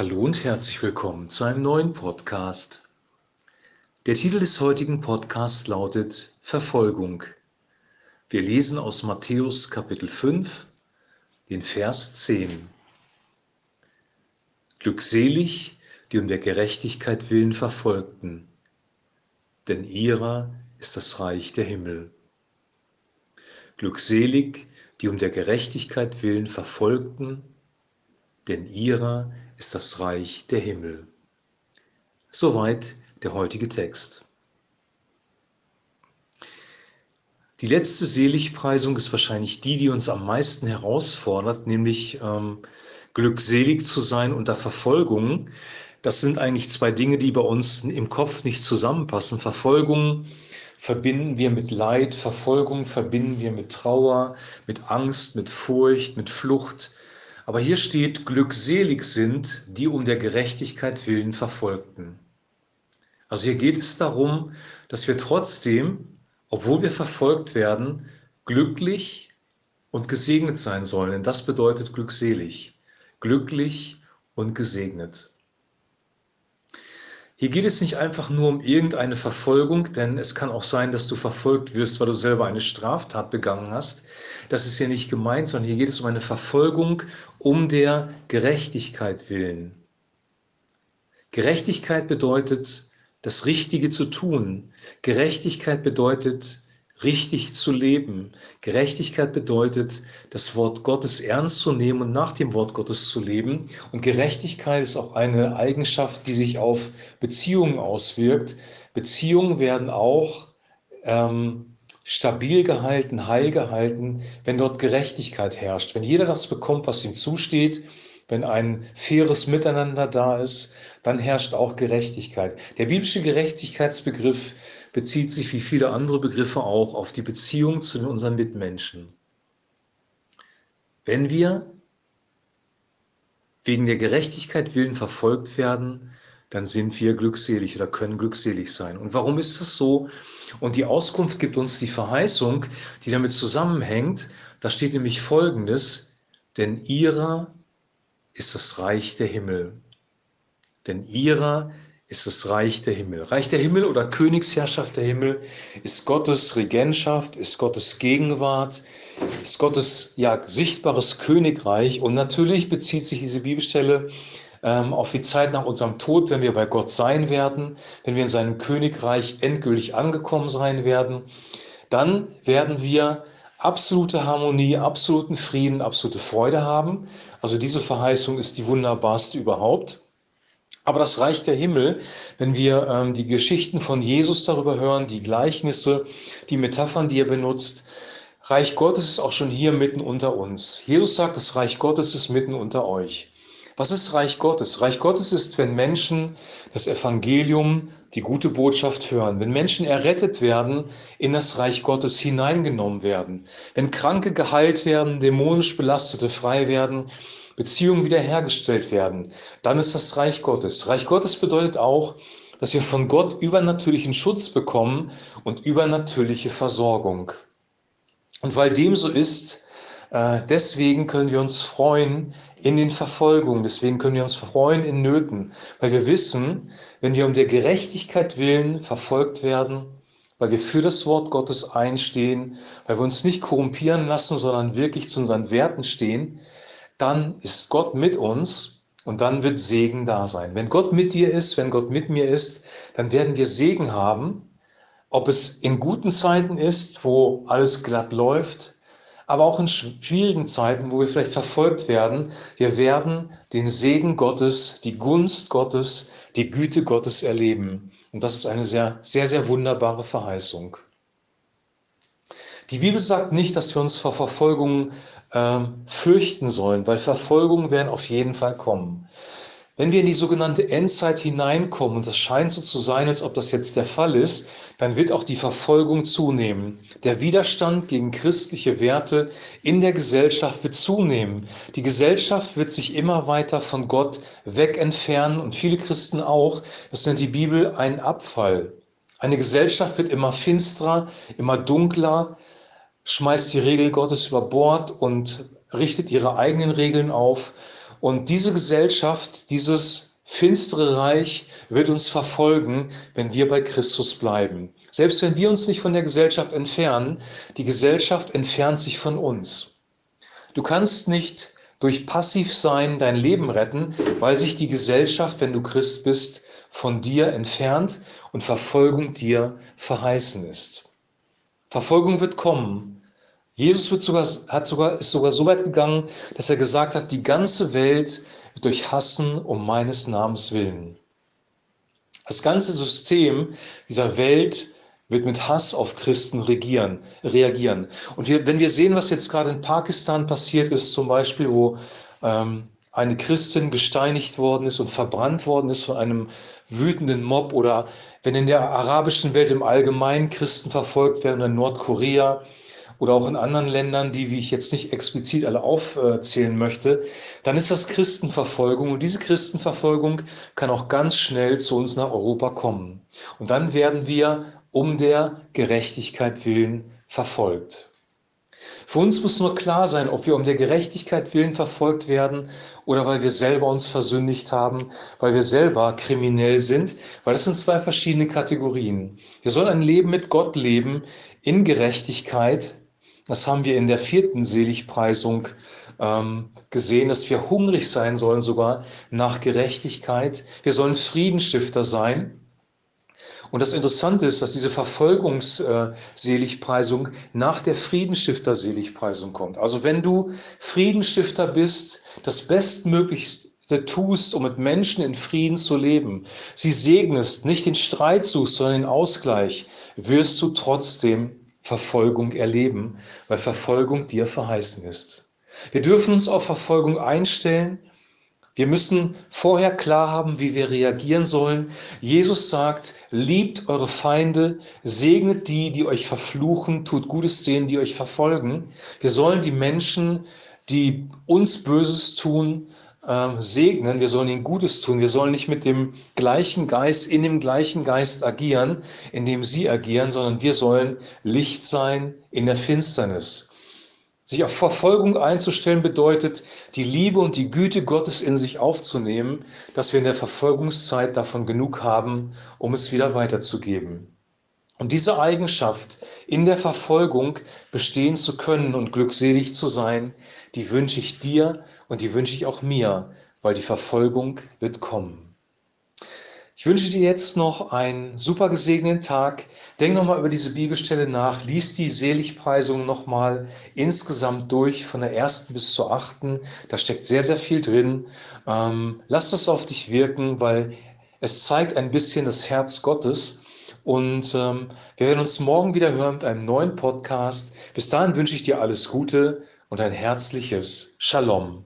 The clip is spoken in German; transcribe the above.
Hallo und herzlich willkommen zu einem neuen Podcast. Der Titel des heutigen Podcasts lautet Verfolgung. Wir lesen aus Matthäus Kapitel 5, den Vers 10. Glückselig, die um der Gerechtigkeit willen verfolgten, denn ihrer ist das Reich der Himmel. Glückselig, die um der Gerechtigkeit willen verfolgten, denn ihrer ist das Reich der Himmel. Soweit der heutige Text. Die letzte Seligpreisung ist wahrscheinlich die, die uns am meisten herausfordert, nämlich ähm, glückselig zu sein unter Verfolgung. Das sind eigentlich zwei Dinge, die bei uns im Kopf nicht zusammenpassen. Verfolgung verbinden wir mit Leid, Verfolgung verbinden wir mit Trauer, mit Angst, mit Furcht, mit Flucht, aber hier steht, glückselig sind, die um der Gerechtigkeit willen verfolgten. Also hier geht es darum, dass wir trotzdem, obwohl wir verfolgt werden, glücklich und gesegnet sein sollen. Denn das bedeutet glückselig. Glücklich und gesegnet. Hier geht es nicht einfach nur um irgendeine Verfolgung, denn es kann auch sein, dass du verfolgt wirst, weil du selber eine Straftat begangen hast. Das ist hier nicht gemeint, sondern hier geht es um eine Verfolgung um der Gerechtigkeit willen. Gerechtigkeit bedeutet, das Richtige zu tun. Gerechtigkeit bedeutet, richtig zu leben. Gerechtigkeit bedeutet, das Wort Gottes ernst zu nehmen und nach dem Wort Gottes zu leben. Und Gerechtigkeit ist auch eine Eigenschaft, die sich auf Beziehungen auswirkt. Beziehungen werden auch ähm, stabil gehalten, heil gehalten, wenn dort Gerechtigkeit herrscht. Wenn jeder das bekommt, was ihm zusteht, wenn ein faires Miteinander da ist, dann herrscht auch Gerechtigkeit. Der biblische Gerechtigkeitsbegriff bezieht sich wie viele andere Begriffe auch auf die Beziehung zu unseren Mitmenschen. Wenn wir wegen der Gerechtigkeit willen verfolgt werden, dann sind wir glückselig oder können glückselig sein. Und warum ist das so? Und die Auskunft gibt uns die Verheißung, die damit zusammenhängt. Da steht nämlich Folgendes, denn ihrer ist das Reich der Himmel. Denn ihrer ist das Reich der Himmel. Reich der Himmel oder Königsherrschaft der Himmel ist Gottes Regentschaft, ist Gottes Gegenwart, ist Gottes ja, sichtbares Königreich. Und natürlich bezieht sich diese Bibelstelle ähm, auf die Zeit nach unserem Tod, wenn wir bei Gott sein werden, wenn wir in seinem Königreich endgültig angekommen sein werden. Dann werden wir absolute Harmonie, absoluten Frieden, absolute Freude haben. Also diese Verheißung ist die wunderbarste überhaupt. Aber das Reich der Himmel, wenn wir ähm, die Geschichten von Jesus darüber hören, die Gleichnisse, die Metaphern, die er benutzt, Reich Gottes ist auch schon hier mitten unter uns. Jesus sagt, das Reich Gottes ist mitten unter euch. Was ist Reich Gottes? Reich Gottes ist, wenn Menschen das Evangelium, die gute Botschaft hören, wenn Menschen errettet werden, in das Reich Gottes hineingenommen werden, wenn Kranke geheilt werden, dämonisch Belastete frei werden, Beziehungen wiederhergestellt werden, dann ist das Reich Gottes. Reich Gottes bedeutet auch, dass wir von Gott übernatürlichen Schutz bekommen und übernatürliche Versorgung. Und weil dem so ist, deswegen können wir uns freuen in den Verfolgungen, deswegen können wir uns freuen in Nöten, weil wir wissen, wenn wir um der Gerechtigkeit willen verfolgt werden, weil wir für das Wort Gottes einstehen, weil wir uns nicht korrumpieren lassen, sondern wirklich zu unseren Werten stehen, dann ist Gott mit uns und dann wird Segen da sein. Wenn Gott mit dir ist, wenn Gott mit mir ist, dann werden wir Segen haben, ob es in guten Zeiten ist, wo alles glatt läuft, aber auch in schwierigen Zeiten, wo wir vielleicht verfolgt werden. Wir werden den Segen Gottes, die Gunst Gottes, die Güte Gottes erleben. Und das ist eine sehr, sehr, sehr wunderbare Verheißung. Die Bibel sagt nicht, dass wir uns vor Verfolgung äh, fürchten sollen, weil Verfolgungen werden auf jeden Fall kommen. Wenn wir in die sogenannte Endzeit hineinkommen, und das scheint so zu sein, als ob das jetzt der Fall ist, dann wird auch die Verfolgung zunehmen. Der Widerstand gegen christliche Werte in der Gesellschaft wird zunehmen. Die Gesellschaft wird sich immer weiter von Gott weg entfernen und viele Christen auch. Das nennt die Bibel einen Abfall. Eine Gesellschaft wird immer finsterer, immer dunkler, schmeißt die Regel Gottes über Bord und richtet ihre eigenen Regeln auf. Und diese Gesellschaft, dieses finstere Reich wird uns verfolgen, wenn wir bei Christus bleiben. Selbst wenn wir uns nicht von der Gesellschaft entfernen, die Gesellschaft entfernt sich von uns. Du kannst nicht durch Passivsein dein Leben retten, weil sich die Gesellschaft, wenn du Christ bist, von dir entfernt und Verfolgung dir verheißen ist. Verfolgung wird kommen. Jesus wird sogar, hat sogar, ist sogar so weit gegangen, dass er gesagt hat, die ganze Welt wird euch hassen um meines Namens willen. Das ganze System dieser Welt wird mit Hass auf Christen regieren, reagieren. Und wir, wenn wir sehen, was jetzt gerade in Pakistan passiert ist, zum Beispiel, wo ähm, eine Christin gesteinigt worden ist und verbrannt worden ist von einem wütenden Mob oder wenn in der arabischen Welt im Allgemeinen Christen verfolgt werden, in Nordkorea oder auch in anderen Ländern, die, wie ich jetzt nicht explizit alle aufzählen möchte, dann ist das Christenverfolgung und diese Christenverfolgung kann auch ganz schnell zu uns nach Europa kommen. Und dann werden wir um der Gerechtigkeit willen verfolgt. Für uns muss nur klar sein, ob wir um der Gerechtigkeit willen verfolgt werden oder weil wir selber uns versündigt haben, weil wir selber kriminell sind, weil das sind zwei verschiedene Kategorien. Wir sollen ein Leben mit Gott leben in Gerechtigkeit. Das haben wir in der vierten Seligpreisung ähm, gesehen, dass wir hungrig sein sollen sogar nach Gerechtigkeit. Wir sollen Friedenstifter sein. Und das Interessante ist, dass diese Verfolgungsseligpreisung nach der Friedenstifter-Seligpreisung kommt. Also wenn du Friedenstifter bist, das Bestmöglichste tust, um mit Menschen in Frieden zu leben, sie segnest, nicht den Streit suchst, sondern den Ausgleich, wirst du trotzdem Verfolgung erleben, weil Verfolgung dir verheißen ist. Wir dürfen uns auf Verfolgung einstellen wir müssen vorher klar haben, wie wir reagieren sollen. Jesus sagt, liebt eure Feinde, segnet die, die euch verfluchen, tut Gutes denen, die euch verfolgen. Wir sollen die Menschen, die uns Böses tun, äh, segnen. Wir sollen ihnen Gutes tun. Wir sollen nicht mit dem gleichen Geist, in dem gleichen Geist agieren, in dem sie agieren, sondern wir sollen Licht sein in der Finsternis. Sich auf Verfolgung einzustellen bedeutet, die Liebe und die Güte Gottes in sich aufzunehmen, dass wir in der Verfolgungszeit davon genug haben, um es wieder weiterzugeben. Und diese Eigenschaft, in der Verfolgung bestehen zu können und glückselig zu sein, die wünsche ich dir und die wünsche ich auch mir, weil die Verfolgung wird kommen. Ich wünsche dir jetzt noch einen super gesegneten Tag. Denk nochmal über diese Bibelstelle nach, lies die Seligpreisung nochmal insgesamt durch, von der ersten bis zur achten. Da steckt sehr, sehr viel drin. Ähm, lass das auf dich wirken, weil es zeigt ein bisschen das Herz Gottes. Und ähm, wir werden uns morgen wieder hören mit einem neuen Podcast. Bis dahin wünsche ich dir alles Gute und ein herzliches Shalom.